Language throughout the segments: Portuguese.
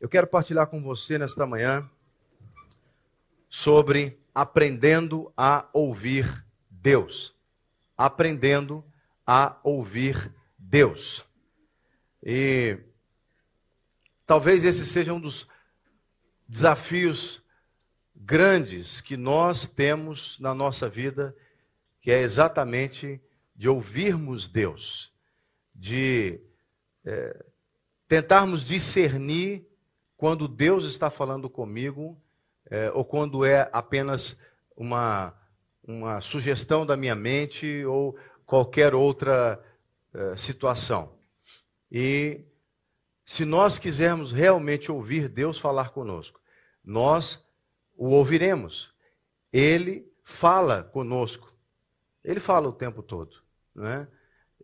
Eu quero partilhar com você nesta manhã sobre aprendendo a ouvir Deus. Aprendendo a ouvir Deus. E talvez esse seja um dos desafios grandes que nós temos na nossa vida, que é exatamente de ouvirmos Deus, de é, tentarmos discernir quando Deus está falando comigo é, ou quando é apenas uma, uma sugestão da minha mente ou qualquer outra é, situação. E se nós quisermos realmente ouvir Deus falar conosco, nós o ouviremos. Ele fala conosco. Ele fala o tempo todo. Né?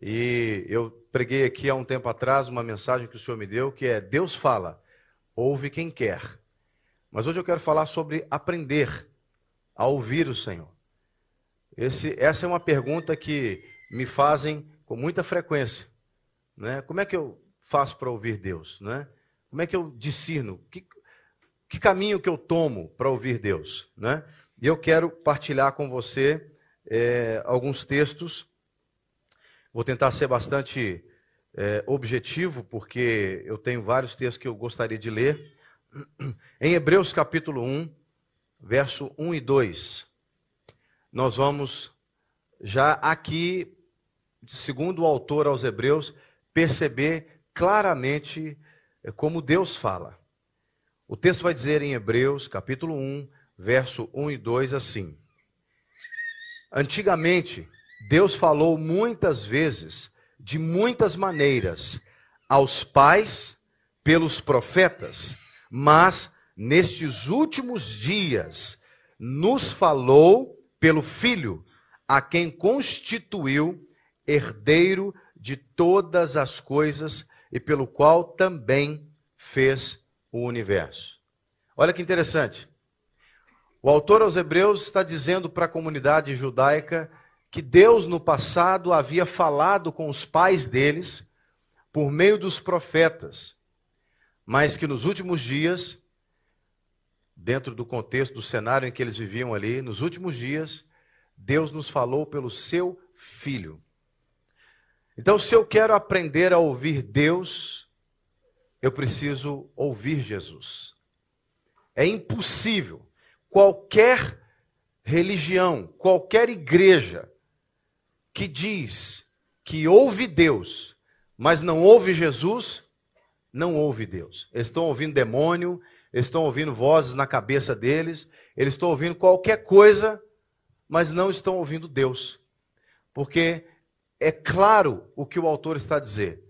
E eu preguei aqui há um tempo atrás uma mensagem que o Senhor me deu, que é Deus fala, ouve quem quer. Mas hoje eu quero falar sobre aprender a ouvir o Senhor. Esse, essa é uma pergunta que me fazem com muita frequência. Né? Como é que eu faço para ouvir Deus? Né? Como é que eu discerno? Que, que caminho que eu tomo para ouvir Deus? Né? E eu quero partilhar com você é, alguns textos Vou tentar ser bastante é, objetivo, porque eu tenho vários textos que eu gostaria de ler. Em Hebreus capítulo 1, verso 1 e 2, nós vamos já aqui, segundo o autor aos Hebreus, perceber claramente é, como Deus fala. O texto vai dizer em Hebreus capítulo 1, verso 1 e 2 assim: Antigamente, Deus falou muitas vezes, de muitas maneiras, aos pais pelos profetas, mas nestes últimos dias nos falou pelo Filho, a quem constituiu herdeiro de todas as coisas e pelo qual também fez o universo. Olha que interessante. O autor aos Hebreus está dizendo para a comunidade judaica que Deus no passado havia falado com os pais deles por meio dos profetas, mas que nos últimos dias, dentro do contexto do cenário em que eles viviam ali, nos últimos dias, Deus nos falou pelo seu filho. Então, se eu quero aprender a ouvir Deus, eu preciso ouvir Jesus. É impossível qualquer religião, qualquer igreja, que diz que ouve Deus, mas não ouve Jesus, não ouve Deus. Eles estão ouvindo demônio, estão ouvindo vozes na cabeça deles, eles estão ouvindo qualquer coisa, mas não estão ouvindo Deus. Porque é claro o que o autor está a dizer.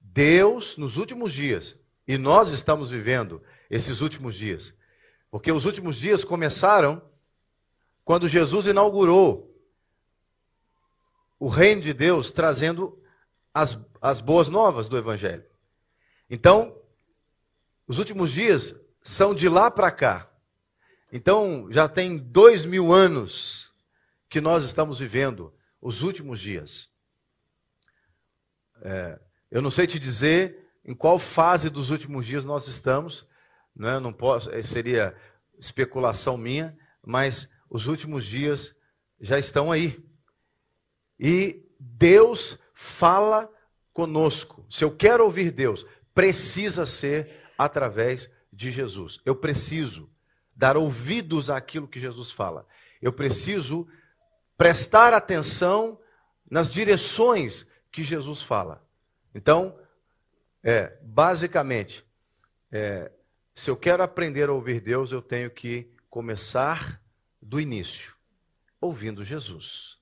Deus, nos últimos dias, e nós estamos vivendo esses últimos dias, porque os últimos dias começaram quando Jesus inaugurou o reino de Deus trazendo as, as boas novas do Evangelho. Então, os últimos dias são de lá para cá. Então, já tem dois mil anos que nós estamos vivendo os últimos dias. É, eu não sei te dizer em qual fase dos últimos dias nós estamos, não, é? não posso, é, seria especulação minha, mas os últimos dias já estão aí. E Deus fala conosco. Se eu quero ouvir Deus, precisa ser através de Jesus. Eu preciso dar ouvidos àquilo que Jesus fala. Eu preciso prestar atenção nas direções que Jesus fala. Então, é, basicamente, é, se eu quero aprender a ouvir Deus, eu tenho que começar do início, ouvindo Jesus.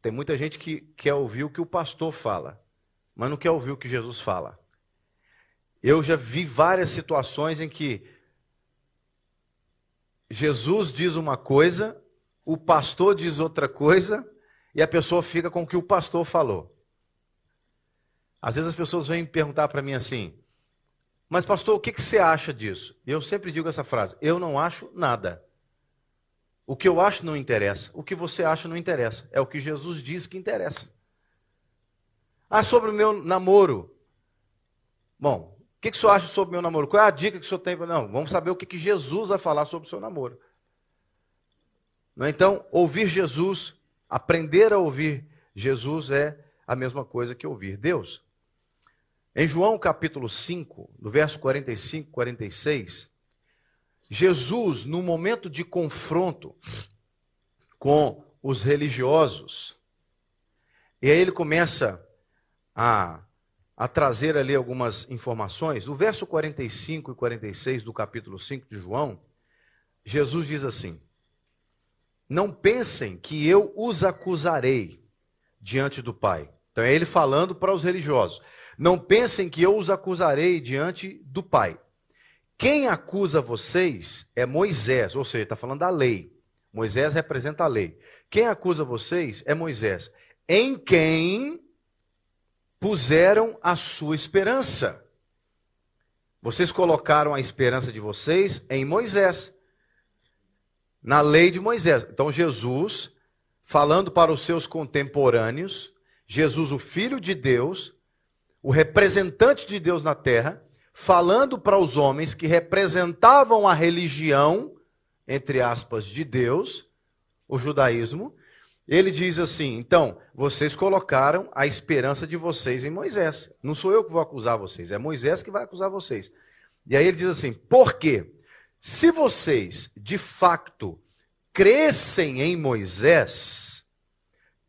Tem muita gente que quer ouvir o que o pastor fala, mas não quer ouvir o que Jesus fala. Eu já vi várias situações em que Jesus diz uma coisa, o pastor diz outra coisa, e a pessoa fica com o que o pastor falou. Às vezes as pessoas vêm perguntar para mim assim: Mas, pastor, o que, que você acha disso? Eu sempre digo essa frase: Eu não acho nada. O que eu acho não interessa. O que você acha não interessa. É o que Jesus diz que interessa. Ah, sobre o meu namoro. Bom, o que, que o senhor acha sobre o meu namoro? Qual é a dica que o senhor tem? Não, vamos saber o que, que Jesus vai falar sobre o seu namoro. É? Então, ouvir Jesus, aprender a ouvir Jesus é a mesma coisa que ouvir Deus. Em João capítulo 5, no verso 45, 46, Jesus, no momento de confronto com os religiosos, e aí ele começa a, a trazer ali algumas informações. O verso 45 e 46 do capítulo 5 de João, Jesus diz assim: Não pensem que eu os acusarei diante do Pai. Então é ele falando para os religiosos. Não pensem que eu os acusarei diante do Pai. Quem acusa vocês é Moisés, ou seja, está falando da lei. Moisés representa a lei. Quem acusa vocês é Moisés, em quem puseram a sua esperança. Vocês colocaram a esperança de vocês em Moisés, na lei de Moisés. Então, Jesus, falando para os seus contemporâneos, Jesus, o Filho de Deus, o representante de Deus na terra, falando para os homens que representavam a religião, entre aspas, de Deus, o judaísmo, ele diz assim: então, vocês colocaram a esperança de vocês em Moisés. Não sou eu que vou acusar vocês, é Moisés que vai acusar vocês. E aí ele diz assim: por quê? Se vocês, de facto, crescem em Moisés,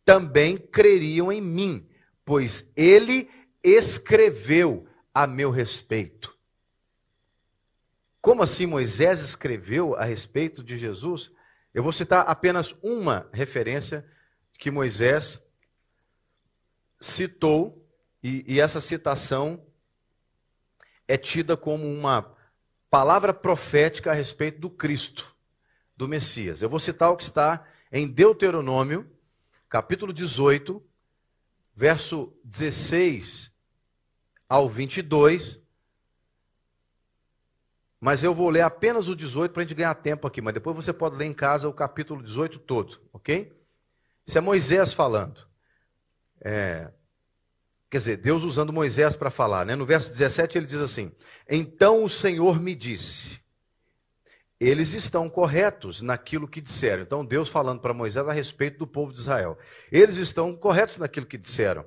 também creriam em mim, pois ele escreveu a meu respeito. Como assim Moisés escreveu a respeito de Jesus? Eu vou citar apenas uma referência que Moisés citou, e, e essa citação é tida como uma palavra profética a respeito do Cristo, do Messias. Eu vou citar o que está em Deuteronômio, capítulo 18, verso 16 ao 22, mas eu vou ler apenas o 18 para a gente ganhar tempo aqui, mas depois você pode ler em casa o capítulo 18 todo, ok? Isso é Moisés falando. É, quer dizer, Deus usando Moisés para falar, né? No verso 17 ele diz assim: Então o Senhor me disse, eles estão corretos naquilo que disseram. Então Deus falando para Moisés a respeito do povo de Israel. Eles estão corretos naquilo que disseram.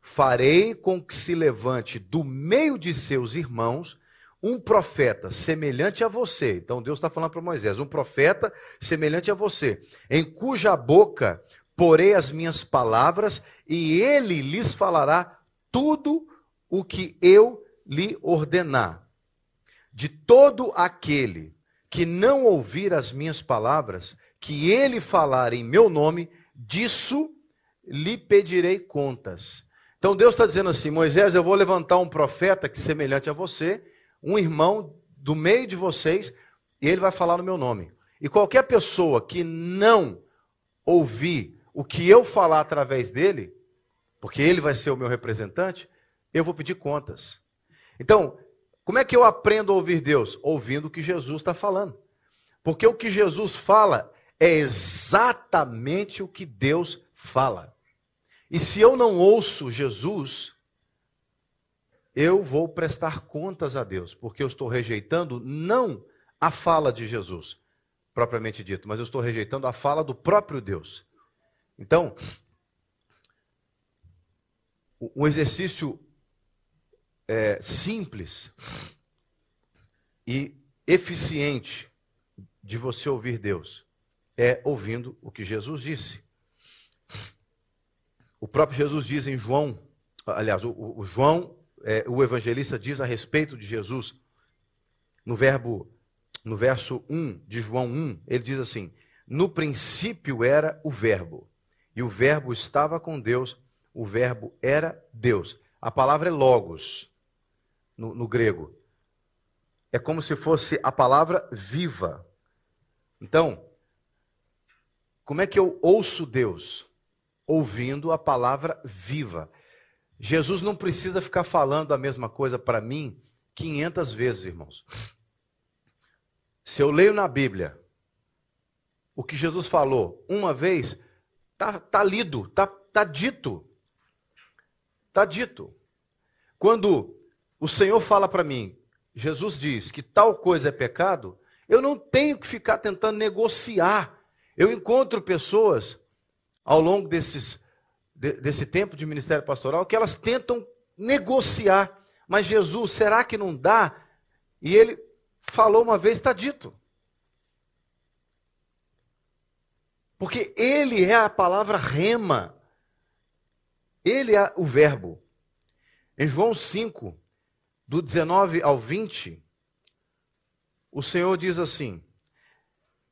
Farei com que se levante do meio de seus irmãos um profeta semelhante a você. Então Deus está falando para Moisés: um profeta semelhante a você, em cuja boca porei as minhas palavras, e ele lhes falará tudo o que eu lhe ordenar. De todo aquele que não ouvir as minhas palavras, que ele falar em meu nome, disso lhe pedirei contas. Então Deus está dizendo assim: Moisés, eu vou levantar um profeta que semelhante a você um irmão do meio de vocês e ele vai falar no meu nome. E qualquer pessoa que não ouvir o que eu falar através dele, porque ele vai ser o meu representante, eu vou pedir contas. Então, como é que eu aprendo a ouvir Deus? Ouvindo o que Jesus está falando. Porque o que Jesus fala é exatamente o que Deus fala. E se eu não ouço Jesus, eu vou prestar contas a Deus, porque eu estou rejeitando não a fala de Jesus, propriamente dito, mas eu estou rejeitando a fala do próprio Deus. Então, um exercício é, simples e eficiente de você ouvir Deus é ouvindo o que Jesus disse. O próprio Jesus diz em João, aliás, o, o João é, o evangelista diz a respeito de Jesus, no verbo, no verso 1 de João 1, ele diz assim: No princípio era o verbo, e o verbo estava com Deus, o verbo era Deus. A palavra é logos, no, no grego. É como se fosse a palavra viva. Então, como é que eu ouço Deus? Ouvindo a palavra viva. Jesus não precisa ficar falando a mesma coisa para mim 500 vezes, irmãos. Se eu leio na Bíblia o que Jesus falou uma vez, tá, tá lido, tá, tá dito. Tá dito. Quando o Senhor fala para mim, Jesus diz que tal coisa é pecado, eu não tenho que ficar tentando negociar. Eu encontro pessoas ao longo desses, desse tempo de ministério pastoral que elas tentam negociar. Mas Jesus, será que não dá? E ele falou uma vez, está dito. Porque ele é a palavra rema. Ele é o verbo. Em João 5, do 19 ao 20, o Senhor diz assim: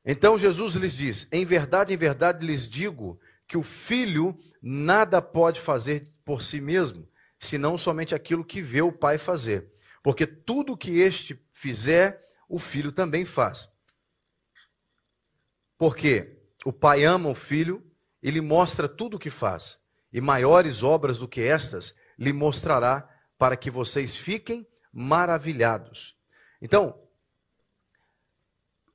Então Jesus lhes diz: Em verdade, em verdade lhes digo que o filho nada pode fazer por si mesmo, senão somente aquilo que vê o pai fazer. Porque tudo que este fizer, o filho também faz. Porque o pai ama o filho e lhe mostra tudo o que faz, e maiores obras do que estas lhe mostrará, para que vocês fiquem maravilhados. Então,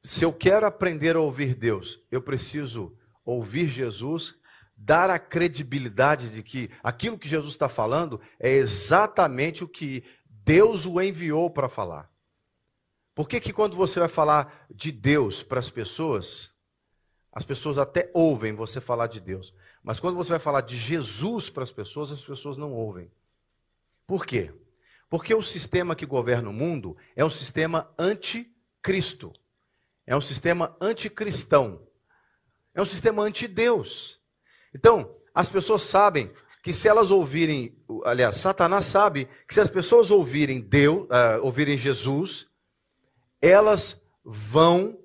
se eu quero aprender a ouvir Deus, eu preciso ouvir Jesus, dar a credibilidade de que aquilo que Jesus está falando é exatamente o que Deus o enviou para falar. Por que, que quando você vai falar de Deus para as pessoas, as pessoas até ouvem você falar de Deus, mas quando você vai falar de Jesus para as pessoas, as pessoas não ouvem. Por quê? Porque o sistema que governa o mundo é um sistema anticristo. É um sistema anticristão. É um sistema anti-Deus. Então, as pessoas sabem que se elas ouvirem, aliás, Satanás sabe que se as pessoas ouvirem Deus, uh, ouvirem Jesus, elas vão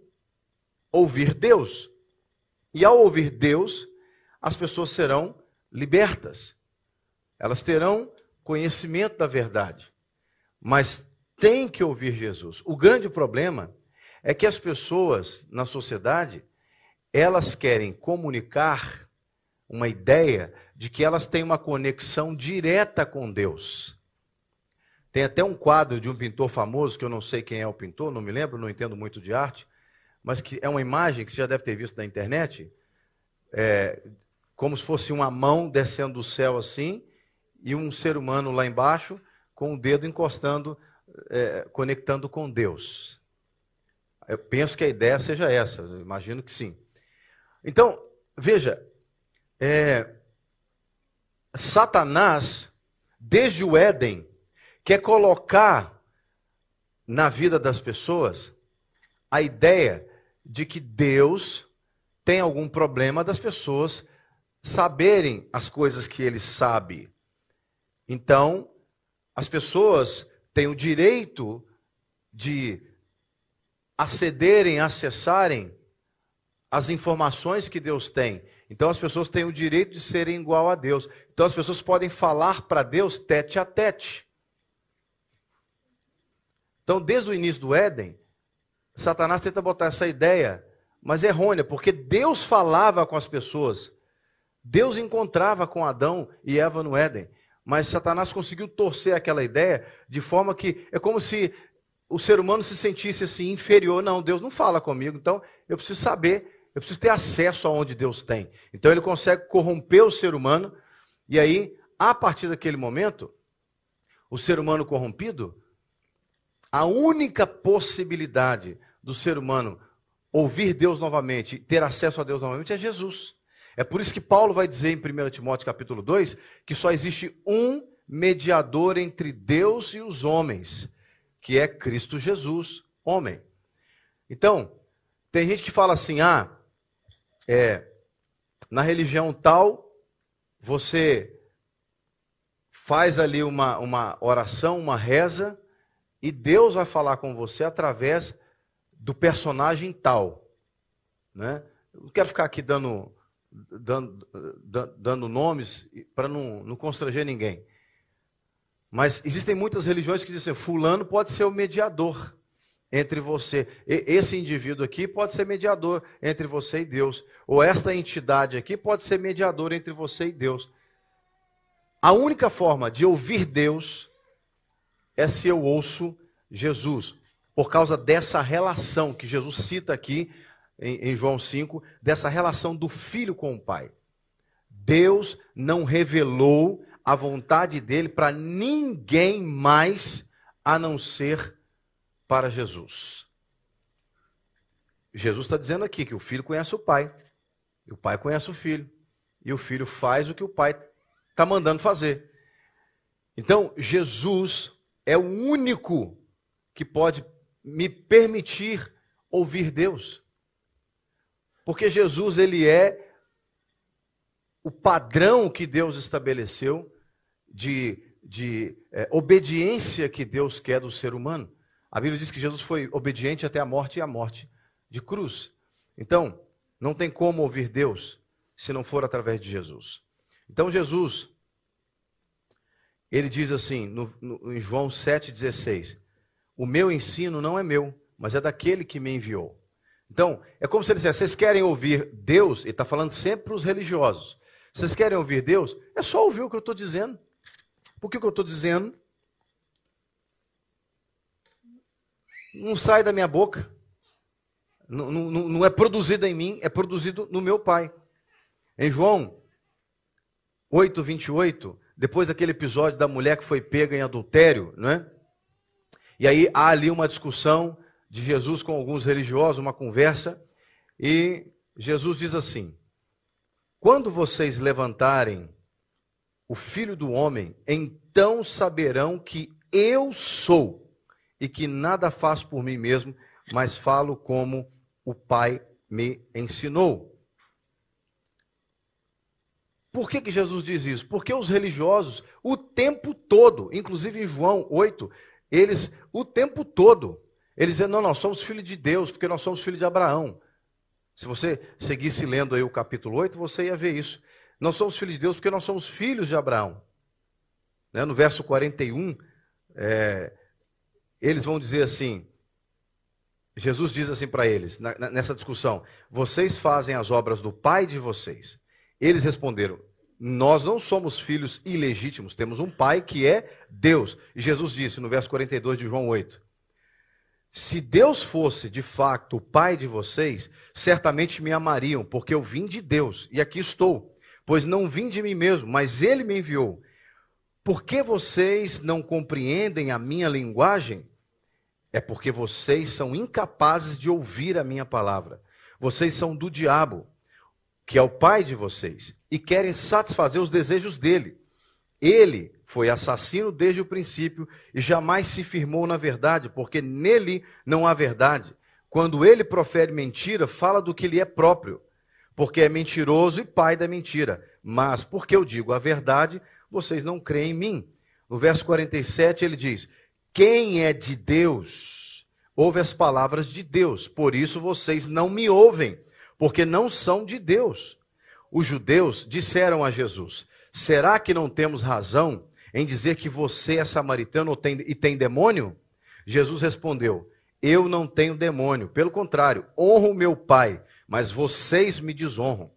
ouvir Deus. E ao ouvir Deus, as pessoas serão libertas. Elas terão conhecimento da verdade. Mas tem que ouvir Jesus. O grande problema é que as pessoas na sociedade, elas querem comunicar uma ideia de que elas têm uma conexão direta com Deus. Tem até um quadro de um pintor famoso, que eu não sei quem é o pintor, não me lembro, não entendo muito de arte, mas que é uma imagem que você já deve ter visto na internet, é, como se fosse uma mão descendo do céu assim, e um ser humano lá embaixo, com o dedo encostando, é, conectando com Deus. Eu penso que a ideia seja essa, imagino que sim. Então, veja, é, Satanás, desde o Éden, quer colocar na vida das pessoas a ideia de que Deus tem algum problema das pessoas saberem as coisas que ele sabe. Então, as pessoas têm o direito de acederem, acessarem as informações que Deus tem. Então as pessoas têm o direito de serem igual a Deus. Então as pessoas podem falar para Deus tete a tete. Então, desde o início do Éden, Satanás tenta botar essa ideia, mas é errônea, porque Deus falava com as pessoas. Deus encontrava com Adão e Eva no Éden. Mas Satanás conseguiu torcer aquela ideia de forma que é como se o ser humano se sentisse assim inferior. Não, Deus não fala comigo, então eu preciso saber, eu preciso ter acesso aonde Deus tem. Então ele consegue corromper o ser humano e aí, a partir daquele momento, o ser humano corrompido, a única possibilidade do ser humano ouvir Deus novamente, ter acesso a Deus novamente é Jesus. É por isso que Paulo vai dizer em 1 Timóteo capítulo 2 que só existe um mediador entre Deus e os homens, que é Cristo Jesus, homem. Então, tem gente que fala assim: ah, é, na religião tal, você faz ali uma, uma oração, uma reza, e Deus vai falar com você através do personagem tal. Né? Eu não quero ficar aqui dando dando, dando nomes para não, não constranger ninguém. Mas existem muitas religiões que dizem: Fulano pode ser o mediador entre você. Esse indivíduo aqui pode ser mediador entre você e Deus. Ou esta entidade aqui pode ser mediador entre você e Deus. A única forma de ouvir Deus é se eu ouço Jesus. Por causa dessa relação que Jesus cita aqui em, João 5, dessa relação do filho com o pai. Deus não revelou a vontade dele para ninguém mais a não ser para Jesus. Jesus está dizendo aqui que o filho conhece o pai, e o pai conhece o filho, e o filho faz o que o pai está mandando fazer. Então, Jesus é o único que pode me permitir ouvir Deus. Porque Jesus, ele é o padrão que Deus estabeleceu de, de é, obediência que Deus quer do ser humano. A Bíblia diz que Jesus foi obediente até a morte e a morte de cruz. Então, não tem como ouvir Deus se não for através de Jesus. Então, Jesus, ele diz assim, no, no, em João 7,16: O meu ensino não é meu, mas é daquele que me enviou. Então, é como se ele dissesse: vocês querem ouvir Deus, e está falando sempre para os religiosos. Vocês querem ouvir Deus? É só ouvir o que eu estou dizendo. Porque o que eu estou dizendo não sai da minha boca. Não, não, não é produzido em mim, é produzido no meu Pai. Em João 8, 28, depois daquele episódio da mulher que foi pega em adultério, não é? E aí há ali uma discussão de Jesus com alguns religiosos, uma conversa, e Jesus diz assim: Quando vocês levantarem o filho do homem, então saberão que eu sou e que nada faço por mim mesmo, mas falo como o Pai me ensinou. Por que, que Jesus diz isso? Porque os religiosos, o tempo todo, inclusive em João 8, eles, o tempo todo, eles dizem, não, nós somos filhos de Deus, porque nós somos filhos de Abraão. Se você seguisse lendo aí o capítulo 8, você ia ver isso. Nós somos filhos de Deus porque nós somos filhos de Abraão. Né? No verso 41, é, eles vão dizer assim, Jesus diz assim para eles, nessa discussão: vocês fazem as obras do pai de vocês. Eles responderam: Nós não somos filhos ilegítimos, temos um pai que é Deus. E Jesus disse no verso 42 de João 8: Se Deus fosse de facto o pai de vocês, certamente me amariam, porque eu vim de Deus e aqui estou. Pois não vim de mim mesmo, mas ele me enviou. Por que vocês não compreendem a minha linguagem? É porque vocês são incapazes de ouvir a minha palavra. Vocês são do diabo que é o pai de vocês, e querem satisfazer os desejos dele. Ele foi assassino desde o princípio e jamais se firmou na verdade, porque nele não há verdade. Quando ele profere mentira, fala do que lhe é próprio, porque é mentiroso e pai da mentira. Mas porque eu digo a verdade, vocês não creem em mim. No verso 47 ele diz: Quem é de Deus, ouve as palavras de Deus, por isso vocês não me ouvem porque não são de Deus. Os judeus disseram a Jesus: Será que não temos razão em dizer que você é samaritano e tem demônio? Jesus respondeu: Eu não tenho demônio, pelo contrário, honro meu Pai, mas vocês me desonram.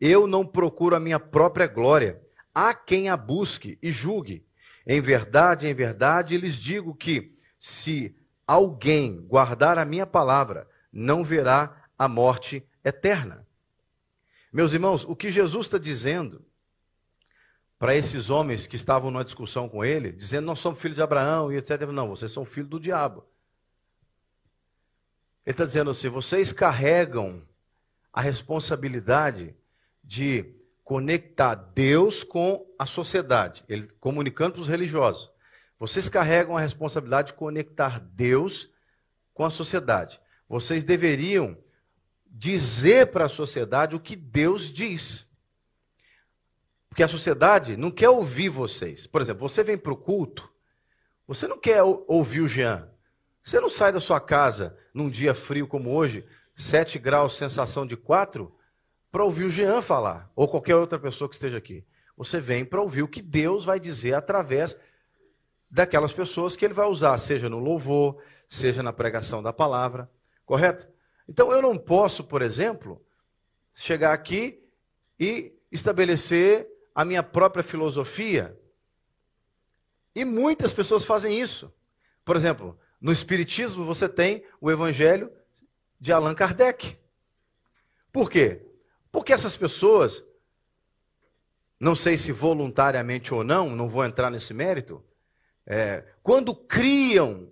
Eu não procuro a minha própria glória. Há quem a busque e julgue. Em verdade, em verdade, lhes digo que, se alguém guardar a minha palavra, não verá a morte eterna. Meus irmãos, o que Jesus está dizendo para esses homens que estavam numa discussão com ele, dizendo nós somos filhos de Abraão e etc. Não, vocês são filhos do diabo. Ele está dizendo assim: vocês carregam a responsabilidade de conectar Deus com a sociedade, ele comunicando para os religiosos. Vocês carregam a responsabilidade de conectar Deus com a sociedade. Vocês deveriam dizer para a sociedade o que Deus diz. Porque a sociedade não quer ouvir vocês. Por exemplo, você vem para o culto, você não quer ouvir o Jean. Você não sai da sua casa num dia frio como hoje, 7 graus, sensação de 4, para ouvir o Jean falar, ou qualquer outra pessoa que esteja aqui. Você vem para ouvir o que Deus vai dizer através daquelas pessoas que ele vai usar, seja no louvor, seja na pregação da palavra, correto? Então eu não posso, por exemplo, chegar aqui e estabelecer a minha própria filosofia. E muitas pessoas fazem isso. Por exemplo, no Espiritismo você tem o Evangelho de Allan Kardec. Por quê? Porque essas pessoas, não sei se voluntariamente ou não, não vou entrar nesse mérito, é, quando criam.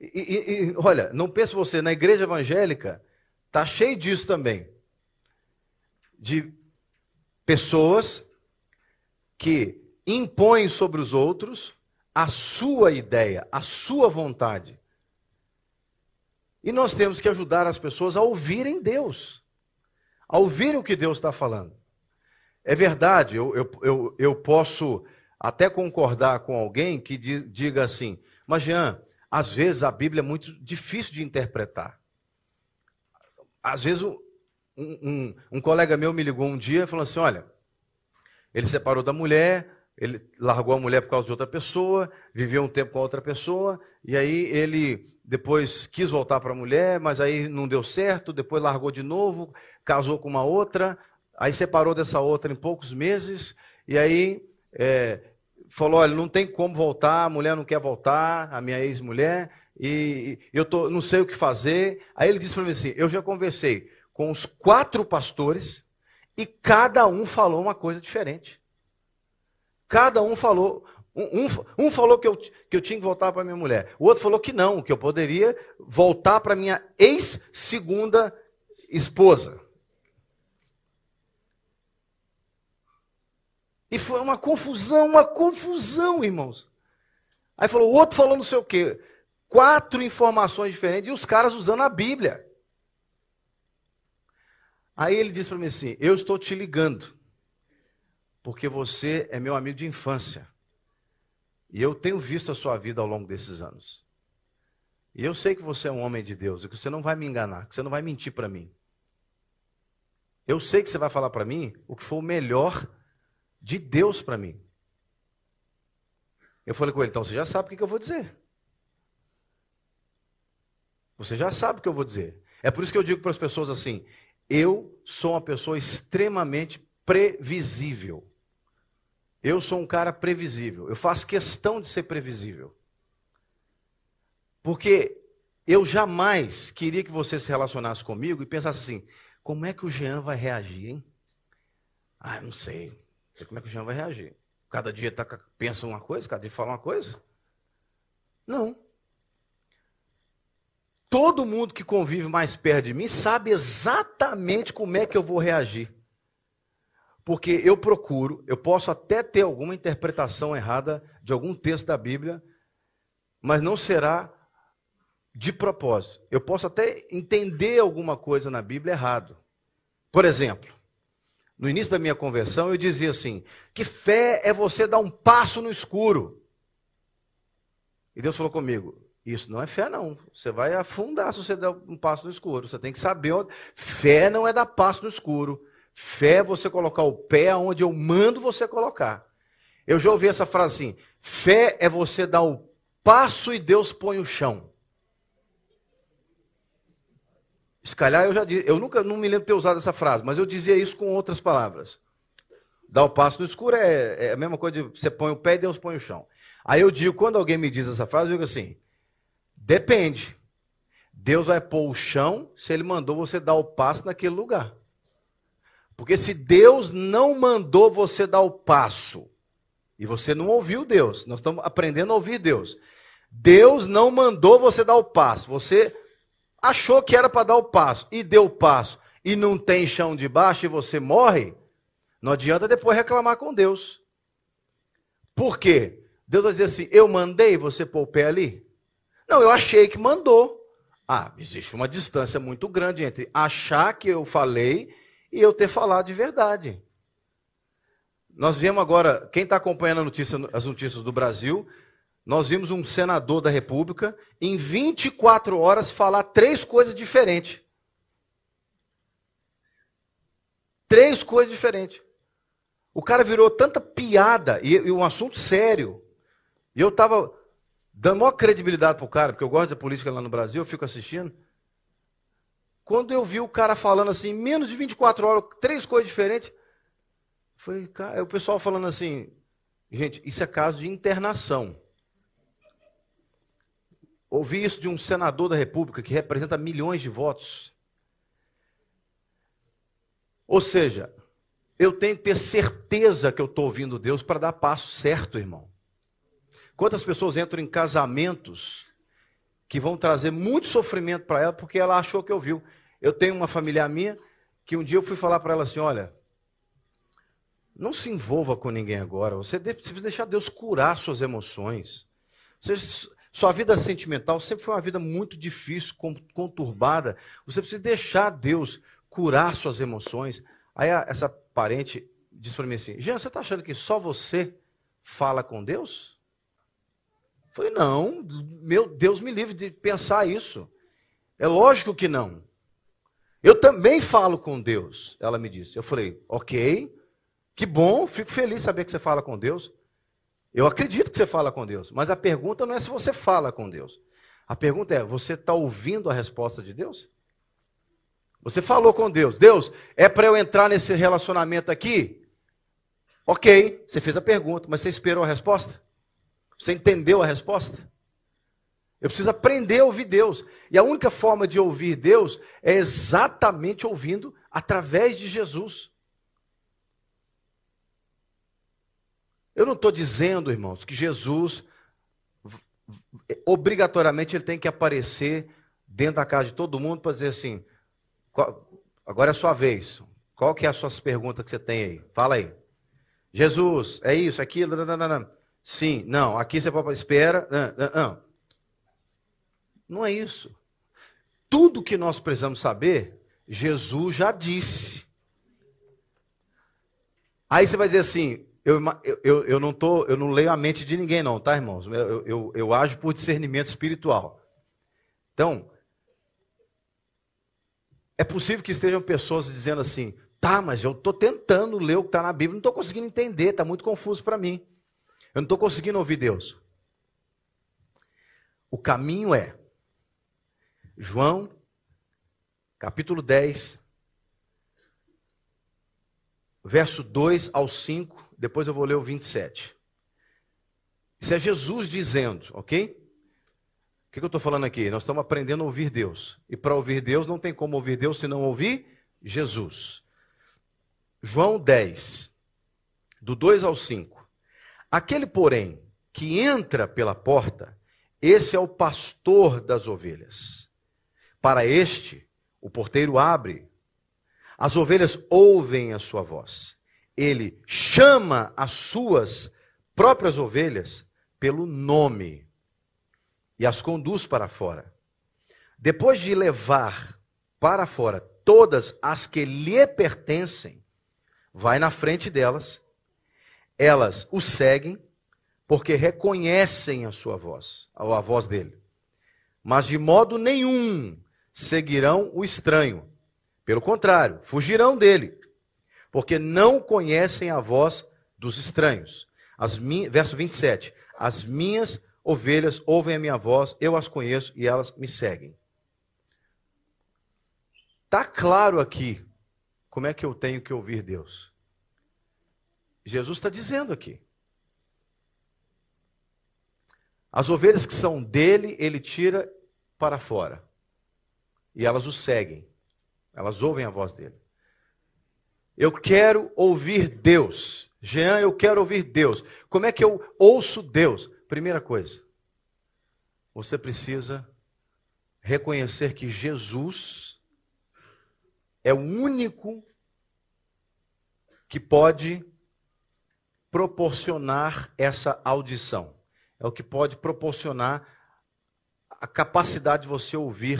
E, e, e, olha, não pense você, na igreja evangélica está cheio disso também. De pessoas que impõem sobre os outros a sua ideia, a sua vontade. E nós temos que ajudar as pessoas a ouvirem Deus, a ouvirem o que Deus está falando. É verdade, eu, eu, eu, eu, posso até concordar com alguém que diga assim, mas Jean, às vezes a Bíblia é muito difícil de interpretar. Às vezes um, um, um colega meu me ligou um dia e falou assim: olha, ele separou da mulher, ele largou a mulher por causa de outra pessoa, viveu um tempo com outra pessoa, e aí ele depois quis voltar para a mulher, mas aí não deu certo, depois largou de novo, casou com uma outra, aí separou dessa outra em poucos meses, e aí é, falou: olha, não tem como voltar, a mulher não quer voltar, a minha ex-mulher, e eu tô, não sei o que fazer. Aí ele disse para mim assim: eu já conversei com os quatro pastores e cada um falou uma coisa diferente. Cada um falou. Um, um, um falou que eu, que eu tinha que voltar para minha mulher. O outro falou que não, que eu poderia voltar para minha ex-segunda esposa. E foi uma confusão, uma confusão, irmãos. Aí falou, o outro falou não sei o quê. Quatro informações diferentes e os caras usando a Bíblia. Aí ele disse para mim assim: Eu estou te ligando porque você é meu amigo de infância. E eu tenho visto a sua vida ao longo desses anos. E eu sei que você é um homem de Deus e que você não vai me enganar, que você não vai mentir para mim. Eu sei que você vai falar para mim o que for o melhor de Deus para mim. Eu falei com ele, então você já sabe o que eu vou dizer. Você já sabe o que eu vou dizer. É por isso que eu digo para as pessoas assim: eu sou uma pessoa extremamente previsível. Eu sou um cara previsível. Eu faço questão de ser previsível. Porque eu jamais queria que você se relacionasse comigo e pensasse assim: como é que o Jean vai reagir, hein? Ah, não sei. Não sei como é que o Jean vai reagir. Cada dia tá, pensa uma coisa, cada dia fala uma coisa. Não. Todo mundo que convive mais perto de mim sabe exatamente como é que eu vou reagir. Porque eu procuro, eu posso até ter alguma interpretação errada de algum texto da Bíblia, mas não será de propósito. Eu posso até entender alguma coisa na Bíblia errado. Por exemplo, no início da minha conversão eu dizia assim: que fé é você dar um passo no escuro. E Deus falou comigo: isso não é fé, não. Você vai afundar se você der um passo no escuro. Você tem que saber onde. Fé não é dar passo no escuro. Fé é você colocar o pé onde eu mando você colocar. Eu já ouvi essa frase assim: fé é você dar o passo e Deus põe o chão. Se calhar eu já disse, eu nunca não me lembro de ter usado essa frase, mas eu dizia isso com outras palavras. Dar o passo no escuro é, é a mesma coisa de você põe o pé e Deus põe o chão. Aí eu digo, quando alguém me diz essa frase, eu digo assim: depende. Deus vai pôr o chão se ele mandou você dar o passo naquele lugar. Porque se Deus não mandou você dar o passo, e você não ouviu Deus, nós estamos aprendendo a ouvir Deus. Deus não mandou você dar o passo, você achou que era para dar o passo e deu o passo e não tem chão de baixo e você morre, não adianta depois reclamar com Deus. Por quê? Deus vai dizer assim: eu mandei você pôr o pé ali? Não, eu achei que mandou. Ah, existe uma distância muito grande entre achar que eu falei e eu ter falado de verdade. Nós vimos agora, quem está acompanhando notícia, as notícias do Brasil, nós vimos um senador da República em 24 horas falar três coisas diferentes. Três coisas diferentes. O cara virou tanta piada e, e um assunto sério. E eu estava dando maior credibilidade para o cara, porque eu gosto da política lá no Brasil, eu fico assistindo. Quando eu vi o cara falando assim, menos de 24 horas, três coisas diferentes, foi, cara, o pessoal falando assim, gente, isso é caso de internação. Ouvi isso de um senador da República que representa milhões de votos. Ou seja, eu tenho que ter certeza que eu estou ouvindo Deus para dar passo certo, irmão. Quantas pessoas entram em casamentos que vão trazer muito sofrimento para ela porque ela achou que ouviu. Eu tenho uma familiar minha que um dia eu fui falar para ela assim: olha, não se envolva com ninguém agora. Você precisa deixar Deus curar suas emoções. Você, sua vida sentimental sempre foi uma vida muito difícil, conturbada. Você precisa deixar Deus curar suas emoções. Aí essa parente disse para mim assim: Jean, você está achando que só você fala com Deus? Falei: não, meu Deus me livre de pensar isso. É lógico que não. Eu também falo com Deus, ela me disse. Eu falei: ok, que bom, fico feliz de saber que você fala com Deus. Eu acredito que você fala com Deus, mas a pergunta não é se você fala com Deus. A pergunta é: você está ouvindo a resposta de Deus? Você falou com Deus, Deus, é para eu entrar nesse relacionamento aqui? Ok, você fez a pergunta, mas você esperou a resposta? Você entendeu a resposta? Eu preciso aprender a ouvir Deus. E a única forma de ouvir Deus é exatamente ouvindo através de Jesus. Eu não estou dizendo, irmãos, que Jesus obrigatoriamente ele tem que aparecer dentro da casa de todo mundo para dizer assim: agora é a sua vez. Qual que é as suas perguntas que você tem aí? Fala aí. Jesus, é isso, é aquilo, não, não, não. Sim, não, aqui você pode espera, não, não. Não é isso. Tudo que nós precisamos saber, Jesus já disse. Aí você vai dizer assim, eu, eu, eu, não tô, eu não leio a mente de ninguém, não, tá, irmãos? Eu, eu, eu ajo por discernimento espiritual. Então, é possível que estejam pessoas dizendo assim: tá, mas eu estou tentando ler o que está na Bíblia, não estou conseguindo entender, está muito confuso para mim. Eu não estou conseguindo ouvir Deus. O caminho é João, capítulo 10, verso 2 ao 5, depois eu vou ler o 27. Isso é Jesus dizendo, ok? O que, eu estou falando aqui? Nós estamos aprendendo a ouvir Deus. E para ouvir Deus, não tem como ouvir Deus se não ouvir Jesus. João 10, do 2 ao 5. Aquele, porém, que entra pela porta, esse é o pastor das ovelhas. Para este, o porteiro abre as ovelhas ouvem a sua voz. Ele chama as suas próprias ovelhas pelo nome e as conduz para fora. Depois de levar para fora todas as que lhe pertencem, vai na frente delas, elas o seguem, porque reconhecem a sua voz, a voz dele. Mas de modo nenhum seguirão o estranho pelo contrário, fugirão dele, porque não conhecem a voz dos estranhos. As. Verso 27. As minhas ovelhas ouvem a minha voz, eu as conheço e elas me seguem. Está claro aqui como é que eu tenho que ouvir Deus. Jesus está dizendo aqui. As ovelhas que são dele, ele tira para fora. E elas o seguem. Elas ouvem a voz dele. Eu quero ouvir Deus. Jean, eu quero ouvir Deus. Como é que eu ouço Deus? Primeira coisa, você precisa reconhecer que Jesus é o único que pode proporcionar essa audição. É o que pode proporcionar a capacidade de você ouvir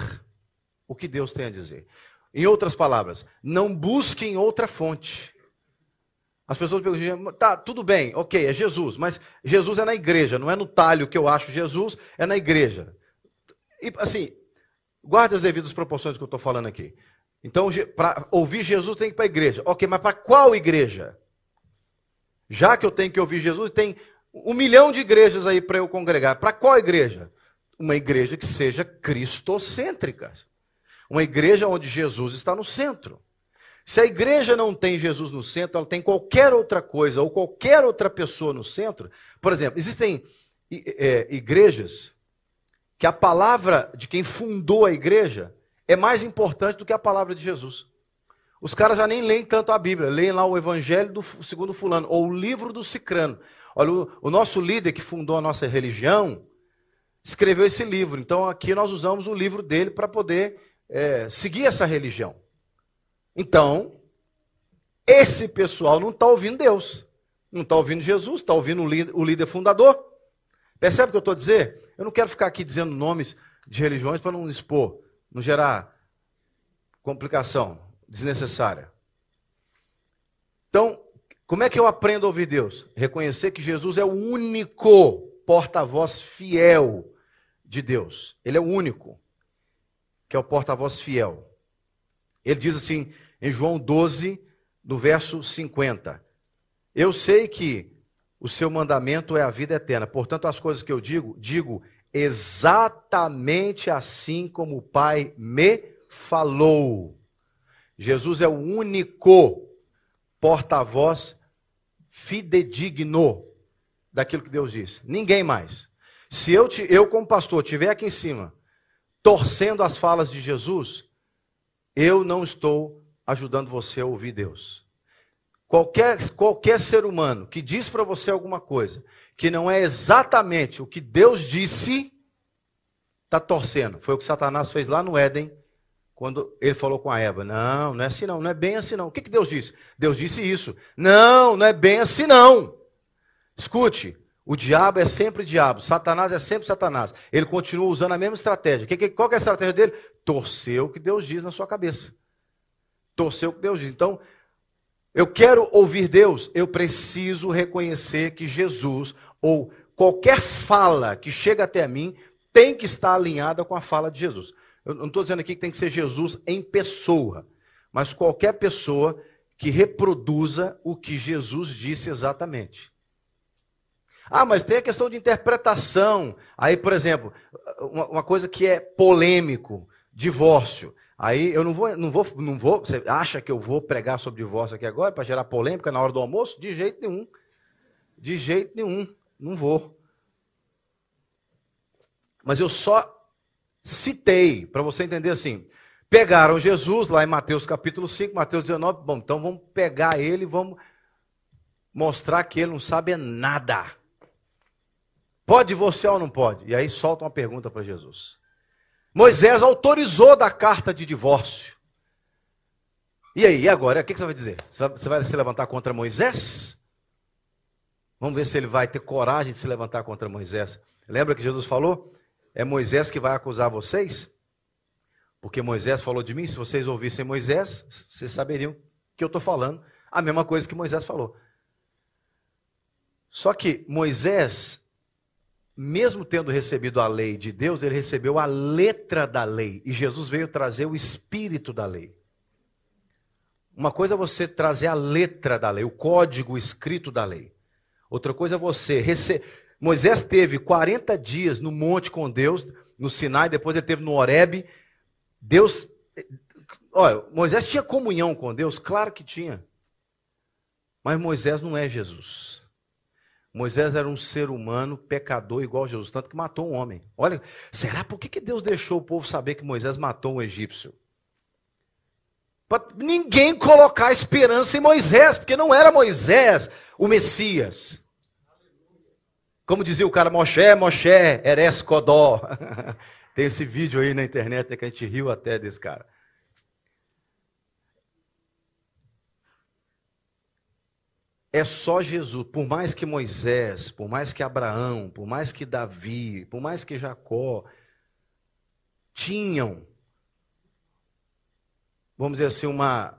o que Deus tem a dizer. Em outras palavras, não busquem outra fonte. As pessoas perguntam, tá, tudo bem, ok, é Jesus, mas Jesus é na igreja, não é no talho que eu acho Jesus, é na igreja. E assim, guarde as devidas proporções que eu estou falando aqui. Então, para ouvir Jesus tem que ir para a igreja. Ok, mas para qual igreja? Já que eu tenho que ouvir Jesus, tem um milhão de igrejas aí para eu congregar. Para qual igreja? Uma igreja que seja cristocêntrica. Uma igreja onde Jesus está no centro. Se a igreja não tem Jesus no centro, ela tem qualquer outra coisa ou qualquer outra pessoa no centro. Por exemplo, existem é, igrejas que a palavra de quem fundou a igreja é mais importante do que a palavra de Jesus. Os caras já nem leem tanto a Bíblia, leem lá o Evangelho do segundo fulano, ou o livro do Cicrano. Olha, o, o nosso líder que fundou a nossa religião escreveu esse livro. Então aqui nós usamos o livro dele para poder é, seguir essa religião. Então, esse pessoal não está ouvindo Deus, não está ouvindo Jesus, está ouvindo o líder, fundador. Percebe o que eu estou dizer? Eu não quero ficar aqui dizendo nomes de religiões para não expor, não gerar complicação desnecessária. Então, como é que eu aprendo a ouvir Deus? Reconhecer que Jesus é o único porta-voz fiel de Deus. Ele é o único que é o porta-voz fiel. Ele diz assim em João 12, no verso 50: Eu sei que o seu mandamento é a vida eterna. Portanto, as coisas que eu digo, digo exatamente assim como o Pai me falou. Jesus é o único porta-voz fidedigno daquilo que Deus disse. Ninguém mais. Se eu, eu como pastor, estiver aqui em cima, torcendo as falas de Jesus, eu não estou ajudando você a ouvir Deus. Qualquer, qualquer ser humano que diz para você alguma coisa que não é exatamente o que Deus disse, está torcendo. Foi o que Satanás fez lá no Éden quando ele falou com a Eva: Não, não é assim não, não é bem assim não. O que, que Deus disse? Deus disse isso. Não, não é bem assim não. Escute, o diabo é sempre diabo, Satanás é sempre Satanás. Ele continua usando a mesma estratégia. Qual que é a estratégia dele? Torcer o que Deus diz na sua cabeça. Torcer o que Deus diz. Então, eu quero ouvir Deus, eu preciso reconhecer que Jesus, ou qualquer fala que chega até mim, tem que estar alinhada com a fala de Jesus. Eu não estou dizendo aqui que tem que ser Jesus em pessoa, mas qualquer pessoa que reproduza o que Jesus disse exatamente. Ah, mas tem a questão de interpretação. Aí, por exemplo, uma, uma coisa que é polêmico, divórcio. Aí eu não vou, não vou, não vou. Você acha que eu vou pregar sobre divórcio aqui agora para gerar polêmica na hora do almoço? De jeito nenhum. De jeito nenhum. Não vou. Mas eu só citei, para você entender assim. Pegaram Jesus lá em Mateus capítulo 5, Mateus 19. Bom, então vamos pegar ele vamos mostrar que ele não sabe nada. Pode divorciar ou não pode? E aí solta uma pergunta para Jesus. Moisés autorizou da carta de divórcio. E aí, e agora? O que você vai dizer? Você vai se levantar contra Moisés? Vamos ver se ele vai ter coragem de se levantar contra Moisés. Lembra que Jesus falou? É Moisés que vai acusar vocês? Porque Moisés falou de mim. Se vocês ouvissem Moisés, vocês saberiam que eu estou falando a mesma coisa que Moisés falou. Só que Moisés, mesmo tendo recebido a lei de Deus, ele recebeu a letra da lei. E Jesus veio trazer o espírito da lei. Uma coisa é você trazer a letra da lei, o código escrito da lei. Outra coisa é você receber Moisés teve 40 dias no monte com Deus, no Sinai, depois ele teve no Horebe. Deus. Olha, Moisés tinha comunhão com Deus? Claro que tinha. Mas Moisés não é Jesus. Moisés era um ser humano, pecador igual a Jesus, tanto que matou um homem. Olha, será por que, que Deus deixou o povo saber que Moisés matou um egípcio? Para ninguém colocar esperança em Moisés, porque não era Moisés o Messias. Como dizia o cara, Moshe, Moshe, Eres Kodó. Tem esse vídeo aí na internet né, que a gente riu até desse cara. É só Jesus, por mais que Moisés, por mais que Abraão, por mais que Davi, por mais que Jacó tinham, vamos dizer assim, uma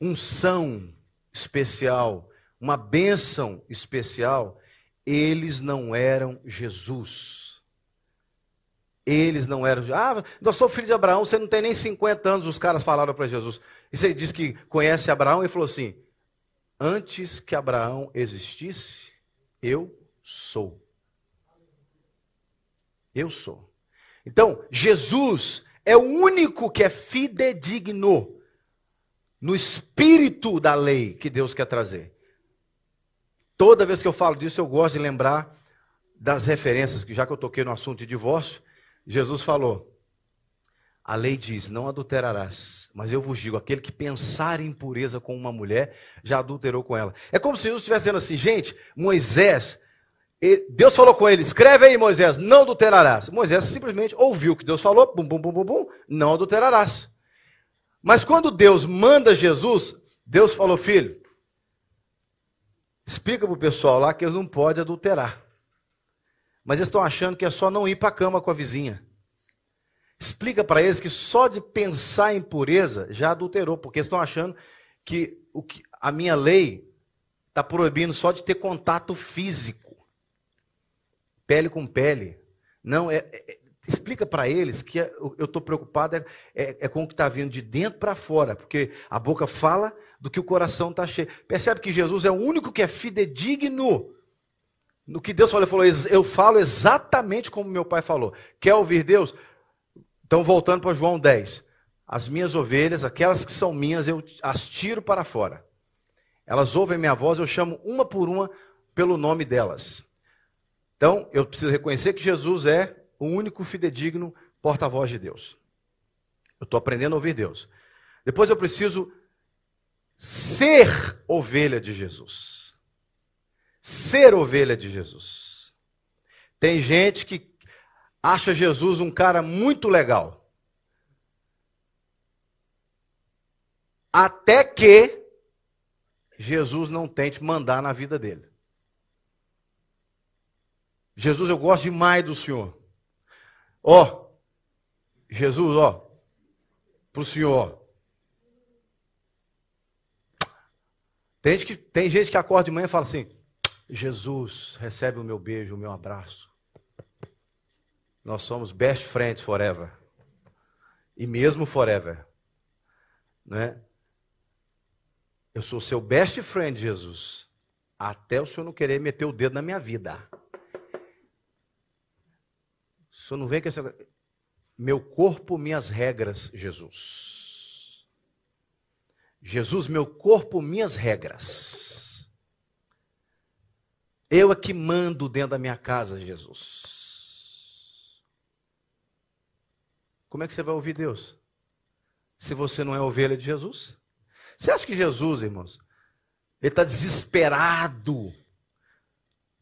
unção especial, uma bênção especial, eles não eram Jesus. Eles não eram. Ah, nós somos filhos de Abraão, você não tem nem 50 anos, os caras falaram para Jesus. E você diz que conhece Abraão e falou assim: Antes que Abraão existisse, eu sou. Eu sou. Então, Jesus é o único que é fidedigno no espírito da lei que Deus quer trazer. Toda vez que eu falo disso, eu gosto de lembrar das referências, já que eu toquei no assunto de divórcio, Jesus falou: A lei diz: não adulterarás. Mas eu vos digo: aquele que pensar em impureza com uma mulher já adulterou com ela. É como se Jesus estivesse dizendo assim, gente, Moisés, Deus falou com ele: escreve aí, Moisés, não adulterarás. Moisés simplesmente ouviu o que Deus falou, bum, bum, bum, bum, bum, não adulterarás. Mas quando Deus manda Jesus, Deus falou, filho, explica para o pessoal lá que eles não podem adulterar. Mas eles estão achando que é só não ir para a cama com a vizinha. Explica para eles que só de pensar em pureza já adulterou, porque estão achando que, o que a minha lei está proibindo só de ter contato físico, pele com pele. Não, é, é explica para eles que é, eu estou preocupado é, é, é, com o que está vindo de dentro para fora, porque a boca fala do que o coração está cheio. Percebe que Jesus é o único que é fidedigno no que Deus falou. Ele falou, eu falo exatamente como meu pai falou. Quer ouvir Deus? Então, voltando para João 10. As minhas ovelhas, aquelas que são minhas, eu as tiro para fora. Elas ouvem minha voz, eu chamo uma por uma pelo nome delas. Então, eu preciso reconhecer que Jesus é o único fidedigno porta-voz de Deus. Eu estou aprendendo a ouvir Deus. Depois eu preciso ser ovelha de Jesus. Ser ovelha de Jesus. Tem gente que acha Jesus um cara muito legal. Até que Jesus não tente mandar na vida dele. Jesus, eu gosto demais do Senhor. Ó, Jesus, ó, para o Senhor. Tem gente, que, tem gente que acorda de manhã e fala assim: Jesus, recebe o meu beijo, o meu abraço. Nós somos best friends forever. E mesmo forever. Né? Eu sou seu best friend, Jesus. Até o senhor não querer meter o dedo na minha vida. Senhor não vem com esse. Meu corpo, minhas regras, Jesus. Jesus, meu corpo, minhas regras. Eu é que mando dentro da minha casa, Jesus. Como é que você vai ouvir Deus? Se você não é ovelha de Jesus? Você acha que Jesus, irmãos, ele está desesperado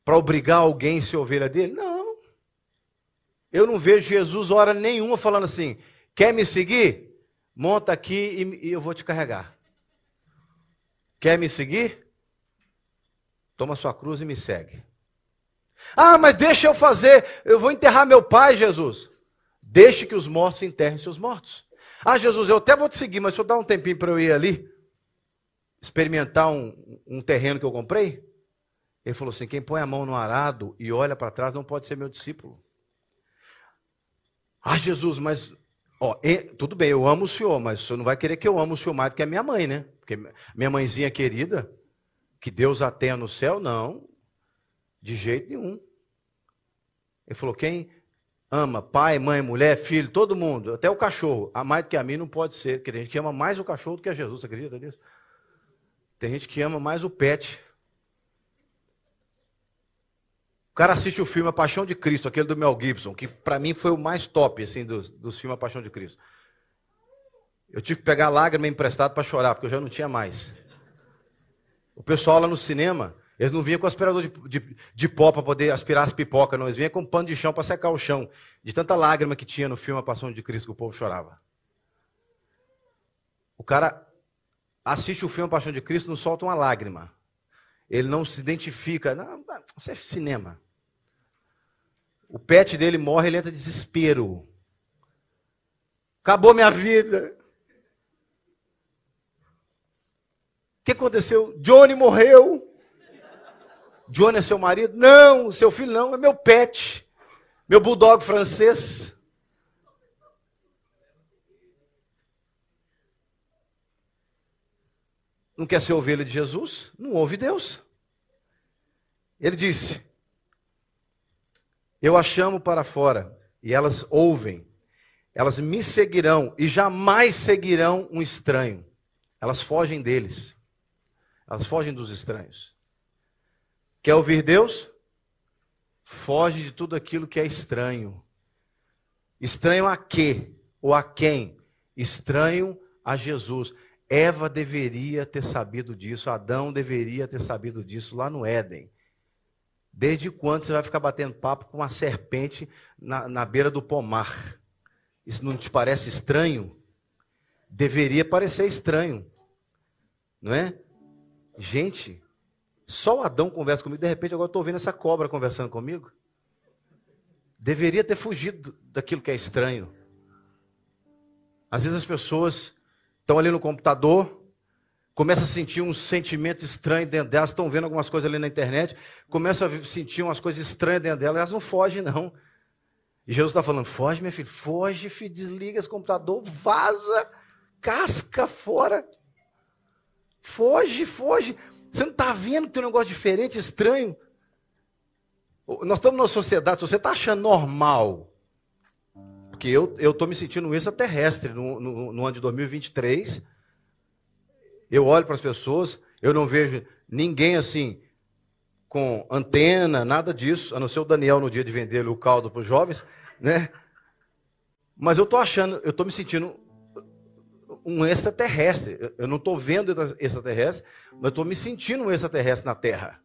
para obrigar alguém a ser ovelha dele? Não. Eu não vejo Jesus hora nenhuma falando assim: quer me seguir? Monta aqui e, eu vou te carregar. Quer me seguir? Toma sua cruz e me segue. Ah, mas deixa eu fazer, eu vou enterrar meu pai, Jesus. Deixe que os mortos enterrem seus mortos. Ah, Jesus, eu até vou te seguir, mas se eu dar um tempinho para eu ir ali, experimentar um, um terreno que eu comprei? Ele falou assim: quem põe a mão no arado e olha para trás não pode ser meu discípulo. Ah, Jesus, mas ó, tudo bem, eu amo o Senhor, mas o Senhor não vai querer que eu ame o Senhor mais do que a minha mãe, né? Porque minha mãezinha querida, que Deus a tenha no céu, não, de jeito nenhum. Ele falou: quem ama pai, mãe, mulher, filho, todo mundo, até o cachorro. A mais do que a mim não pode ser, porque tem gente que ama mais o cachorro do que a Jesus, você acredita nisso? Tem gente que ama mais o pet. O cara assiste o filme A Paixão de Cristo, aquele do Mel Gibson, que para mim foi o mais top assim dos, dos filmes A Paixão de Cristo. Eu tive que pegar lágrima emprestado para chorar, porque eu já não tinha mais. O pessoal lá no cinema, eles não vinham com aspirador de, de, de pó para poder aspirar as pipocas, não. Eles vinham com pano de chão para secar o chão. De tanta lágrima que tinha no filme A Paixão de Cristo que o povo chorava. O cara assiste o filme A Paixão de Cristo não solta uma lágrima. Ele não se identifica. Não, isso é cinema. O pet dele morre, ele entra em desespero. Acabou minha vida. O que aconteceu? Johnny morreu. Johnny é seu marido? Não, seu filho não, é meu pet. Meu bulldog francês. Não quer ser ovelha de Jesus? Não ouve Deus. Ele disse: Eu a chamo para fora, e elas ouvem. Elas me seguirão e jamais seguirão um estranho. Elas fogem deles. Elas fogem dos estranhos. Quer ouvir Deus? Foge de tudo aquilo que é estranho. Estranho a quê? ou a quem? Estranho a Jesus. Eva deveria ter sabido disso, Adão deveria ter sabido disso lá no Éden. Desde quando você vai ficar batendo papo com uma serpente na, na beira do pomar? Isso não te parece estranho? Deveria parecer estranho, não é? Gente, só o Adão conversa comigo, de repente agora estou vendo essa cobra conversando comigo. Deveria ter fugido daquilo que é estranho. Às vezes as pessoas estão ali no computador, começam a sentir um sentimento estranho dentro delas, estão vendo algumas coisas ali na internet, começam a sentir umas coisas estranhas dentro delas, elas não fogem, não. E Jesus está falando: foge, minha filha, foge, filho, desliga esse computador, vaza, casca fora. Foge, foge. Você não está vendo que tem um negócio diferente, estranho? Nós estamos numa sociedade, se você está achando normal, porque eu estou me sentindo extraterrestre no, no, no ano de 2023, eu olho para as pessoas, eu não vejo ninguém assim, com antena, nada disso, a não ser o Daniel no dia de vender o caldo para os jovens, né? Mas eu estou achando, eu estou me sentindo um extraterrestre. Eu não estou vendo extraterrestre, mas estou me sentindo um extraterrestre na Terra.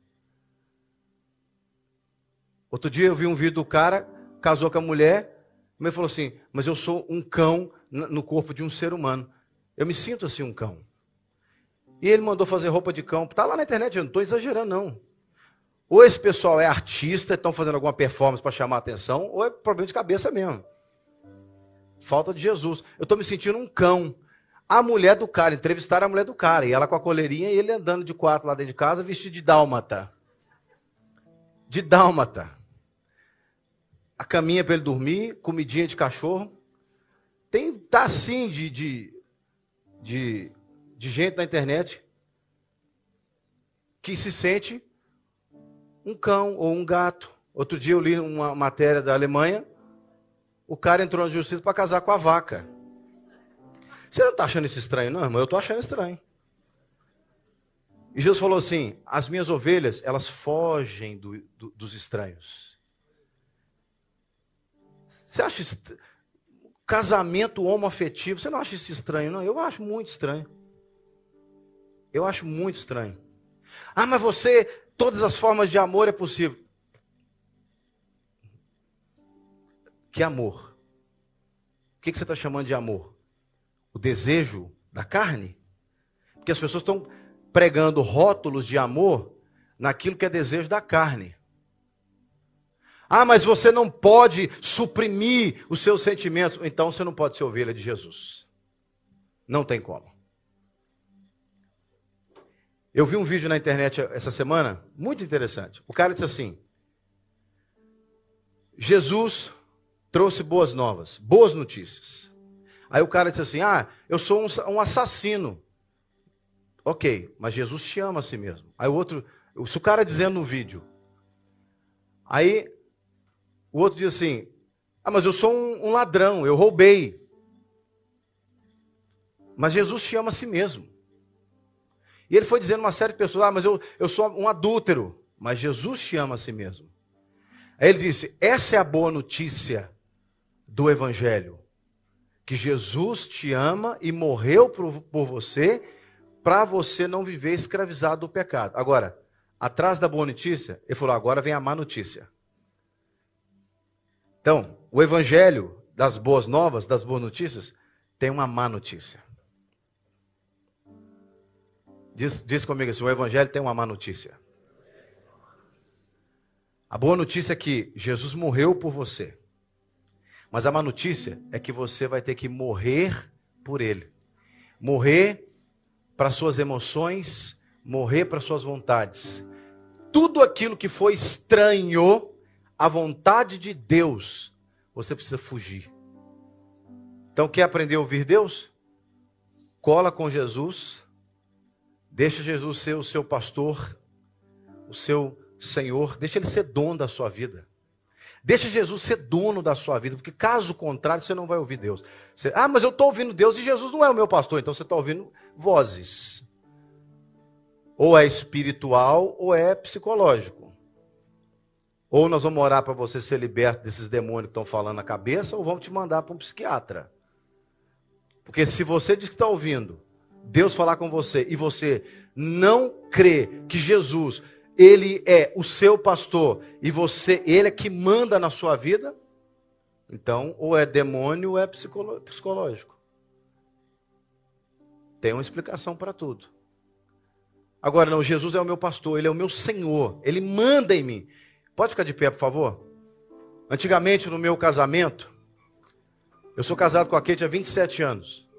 Outro dia eu vi um vídeo do cara, casou com a mulher, ele falou assim: Mas eu sou um cão no corpo de um ser humano. Eu me sinto assim um cão. E ele mandou fazer roupa de cão. Está lá na internet, eu não estou exagerando, não. Ou esse pessoal é artista, estão fazendo alguma performance para chamar a atenção, ou é problema de cabeça mesmo. Falta de Jesus. Eu estou me sentindo um cão. A mulher do cara, entrevistaram a mulher do cara, e ela com a coleirinha e ele andando de quatro lá dentro de casa, vestido de dálmata. De dálmata. A caminha para ele dormir, comidinha de cachorro. Tem, tá assim de, de, de, de gente na internet que se sente um cão ou um gato. Outro dia eu li uma matéria da Alemanha, o cara entrou na justiça para casar com a vaca. Você não está achando isso estranho, não, irmão? Eu estou achando estranho. E Jesus falou assim: as minhas ovelhas, elas fogem do, do, dos estranhos. Você acha est... casamento homoafetivo? Você não acha isso estranho, não? Eu acho muito estranho. Eu acho muito estranho. Ah, mas você, todas as formas de amor é possível. Que amor? O que você está chamando de amor? o desejo da carne? Porque as pessoas estão pregando rótulos de amor naquilo que é desejo da carne. Ah, mas você não pode suprimir os seus sentimentos. Então você não pode ser ovelha de Jesus. Não tem como. Eu vi um vídeo na internet essa semana, muito interessante. O cara disse assim: Jesus trouxe boas novas, boas notícias. Aí o cara disse assim: Ah, eu sou um, um assassino. Ok, mas Jesus te ama a si mesmo. Aí o outro, o cara dizendo no vídeo, aí o outro diz assim: Ah, mas eu sou um, um ladrão, eu roubei. Mas Jesus te ama a si mesmo. E ele foi dizendo uma série de pessoas: Ah, mas eu, eu sou um adúltero. Mas Jesus te ama a si mesmo. Aí ele disse: Essa é a boa notícia do Evangelho que Jesus te ama e morreu por, por você para você não viver escravizado do pecado. Agora, atrás da boa notícia, ele falou: agora vem a má notícia. Então, o evangelho das boas novas, das boas notícias, tem uma má notícia. Diz, diz comigo assim: o evangelho tem uma má notícia. A boa notícia é que Jesus morreu por você. Mas a má notícia é que você vai ter que morrer por ele. Morrer para suas emoções, morrer para suas vontades. Tudo aquilo que foi estranho à vontade de Deus, você precisa fugir. Então, quer aprender a ouvir Deus? Cola com Jesus, deixa Jesus ser o seu pastor, o seu Senhor, deixa ele ser dono da sua vida. Deixa Jesus ser dono da sua vida, porque caso contrário, você não vai ouvir Deus. Você, ah, mas eu estou ouvindo Deus e Jesus não é o meu pastor, então você está ouvindo vozes. Ou é espiritual ou é psicológico. Ou nós vamos orar para você ser liberto desses demônios que estão falando na cabeça, ou vamos te mandar para um psiquiatra. Porque se você diz que está ouvindo Deus falar com você e você não crê que Jesus, ele é o seu pastor e você, ele é que manda na sua vida, então ou é demônio ou é psicológico. Tem uma explicação para tudo. Agora não, Jesus é o meu pastor, ele é o meu Senhor, ele manda em mim. Pode ficar de pé, por favor? Antigamente, no meu casamento, eu sou casado com a Kate há 27 anos.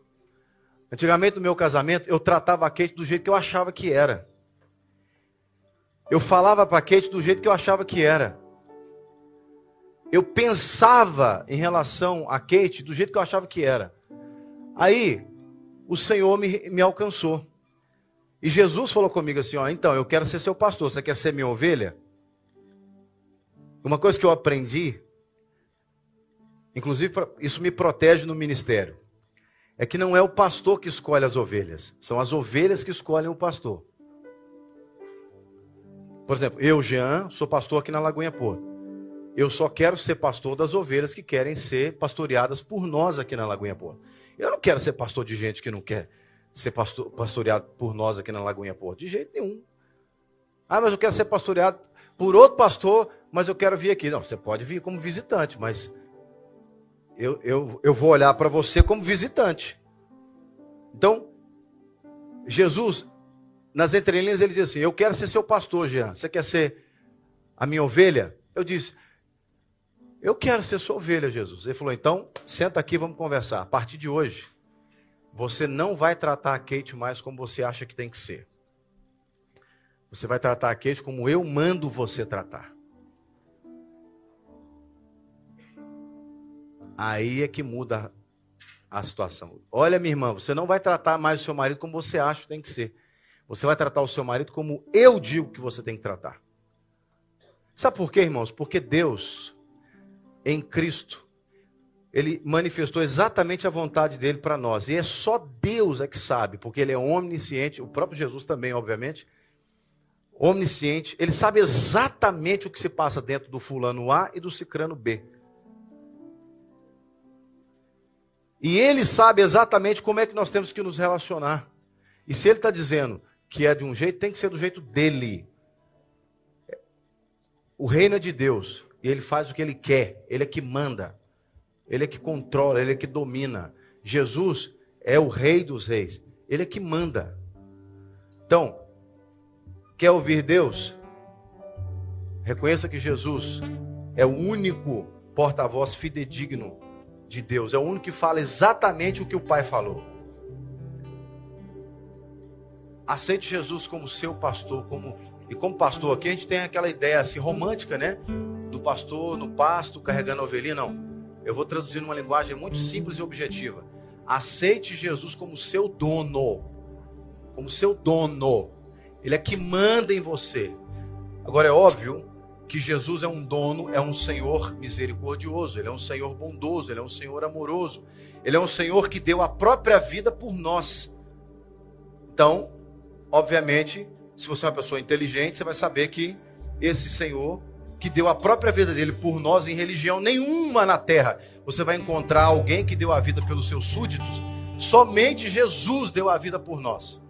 Antigamente, no meu casamento, eu tratava a Kate do jeito que eu achava que era. Eu falava para a Kate do jeito que eu achava que era. Eu pensava em relação a Kate do jeito que eu achava que era. Aí, o Senhor me, me alcançou. E Jesus falou comigo assim: ó, então, eu quero ser seu pastor, você quer ser minha ovelha? Uma coisa que eu aprendi, inclusive isso me protege no ministério, é que não é o pastor que escolhe as ovelhas, são as ovelhas que escolhem o pastor. Por exemplo, eu, Jean, sou pastor aqui na Lagoinha Porto. Eu só quero ser pastor das ovelhas que querem ser pastoreadas por nós aqui na Lagoinha Porto. Eu não quero ser pastor de gente que não quer ser pastor, pastoreado por nós aqui na Lagoinha Porto. De jeito nenhum. Ah, mas eu quero ser pastoreado por outro pastor, mas eu quero vir aqui. Não, você pode vir como visitante, mas eu, eu, eu vou olhar para você como visitante. Então, Jesus, nas entrelinhas, ele diz assim: Eu quero ser seu pastor, Jean. Você quer ser a minha ovelha? Eu disse: Eu quero ser sua ovelha, Jesus. Ele falou: Então, senta aqui, vamos conversar. A partir de hoje, você não vai tratar a Kate mais como você acha que tem que ser. Você vai tratar a Kate como eu mando você tratar. Aí é que muda a situação. Olha, minha irmã, você não vai tratar mais o seu marido como você acha que tem que ser. Você vai tratar o seu marido como eu digo que você tem que tratar. Sabe por quê, irmãos? Porque Deus, em Cristo, ele manifestou exatamente a vontade dele para nós. E é só Deus é que sabe, porque ele é onisciente, o próprio Jesus também, obviamente, onisciente, ele sabe exatamente o que se passa dentro do fulano A e do cicrano B. E ele sabe exatamente como é que nós temos que nos relacionar. E se ele está dizendo que é de um jeito, tem que ser do jeito dele. O reino é de Deus. E ele faz o que ele quer. Ele é que manda. Ele é que controla, ele é que domina. Jesus é o rei dos reis. Ele é que manda. Então, quer ouvir Deus? Reconheça que Jesus é o único porta-voz fidedigno de Deus. É o único que fala exatamente o que o Pai falou. Aceite Jesus como seu pastor, como e como pastor aqui a gente tem aquela ideia assim romântica, né? Do pastor no pasto carregando a ovelhinha, não. Eu vou traduzir numa linguagem muito simples e objetiva. Aceite Jesus como seu dono. Como seu dono. Ele é que manda em você. Agora é óbvio que Jesus é um dono, é um Senhor misericordioso, ele é um Senhor bondoso, ele é um Senhor amoroso, ele é um Senhor que deu a própria vida por nós. Então, obviamente, se você é uma pessoa inteligente, você vai saber que esse Senhor que deu a própria vida dele por nós em religião nenhuma na terra. Você vai encontrar alguém que deu a vida pelos seus súditos. Somente Jesus deu a vida por nós.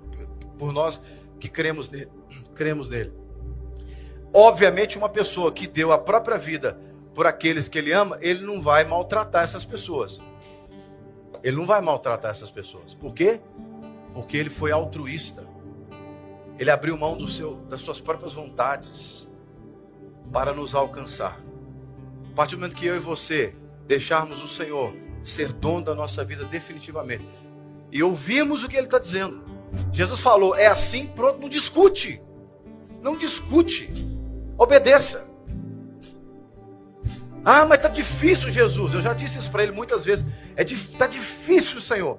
Por nós que cremos nele. Cremos nele. Obviamente, uma pessoa que deu a própria vida por aqueles que ele ama, ele não vai maltratar essas pessoas. Ele não vai maltratar essas pessoas. Por quê? Porque ele foi altruísta. Ele abriu mão do seu, das suas próprias vontades para nos alcançar. A partir do momento que eu e você deixarmos o Senhor ser dono da nossa vida definitivamente e ouvimos o que Ele está dizendo, Jesus falou: é assim, pronto, não discute, não discute, obedeça. Ah, mas está difícil, Jesus. Eu já disse isso para ele muitas vezes. É está difícil, Senhor.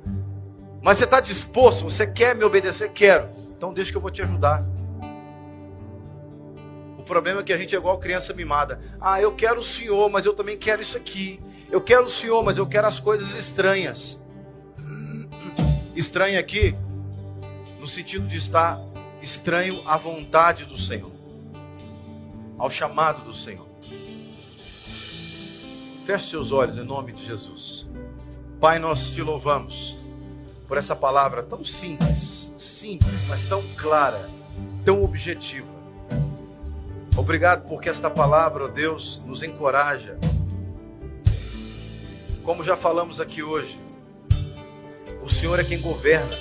Mas você está disposto? Você quer me obedecer? Quero. Então deixa que eu vou te ajudar problema é que a gente é igual criança mimada. Ah, eu quero o Senhor, mas eu também quero isso aqui. Eu quero o Senhor, mas eu quero as coisas estranhas. Estranho aqui, no sentido de estar estranho à vontade do Senhor, ao chamado do Senhor. Feche seus olhos em nome de Jesus. Pai, nós te louvamos por essa palavra tão simples, simples, mas tão clara, tão objetiva. Obrigado porque esta palavra, ó Deus, nos encoraja. Como já falamos aqui hoje, o Senhor é quem governa.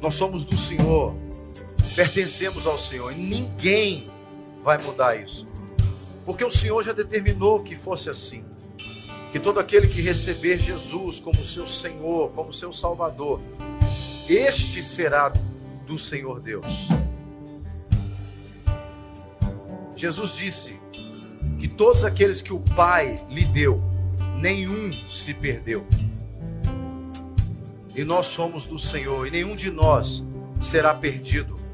Nós somos do Senhor, pertencemos ao Senhor e ninguém vai mudar isso. Porque o Senhor já determinou que fosse assim. Que todo aquele que receber Jesus como seu Senhor, como seu Salvador, este será do Senhor Deus. Jesus disse que todos aqueles que o Pai lhe deu, nenhum se perdeu. E nós somos do Senhor, e nenhum de nós será perdido.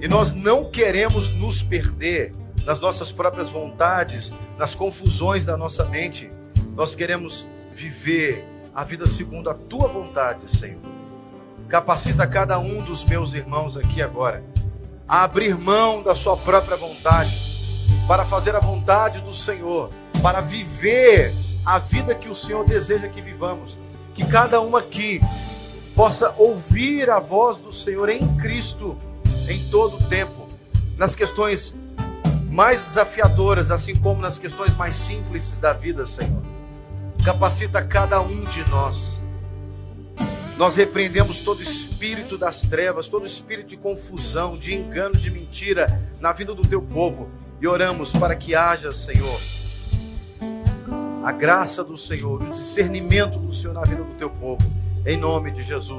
E nós não queremos nos perder nas nossas próprias vontades, nas confusões da nossa mente. Nós queremos viver a vida segundo a tua vontade, Senhor. Capacita cada um dos meus irmãos aqui agora a abrir mão da sua própria vontade, para fazer a vontade do Senhor, para viver a vida que o Senhor deseja que vivamos. Que cada um aqui possa ouvir a voz do Senhor em Cristo em todo o tempo, nas questões mais desafiadoras, assim como nas questões mais simples da vida, Senhor. Capacita cada um de nós nós repreendemos todo espírito das trevas, todo espírito de confusão, de engano, de mentira na vida do teu povo e oramos para que haja, Senhor, a graça do Senhor, o discernimento do Senhor na vida do teu povo, em nome de Jesus.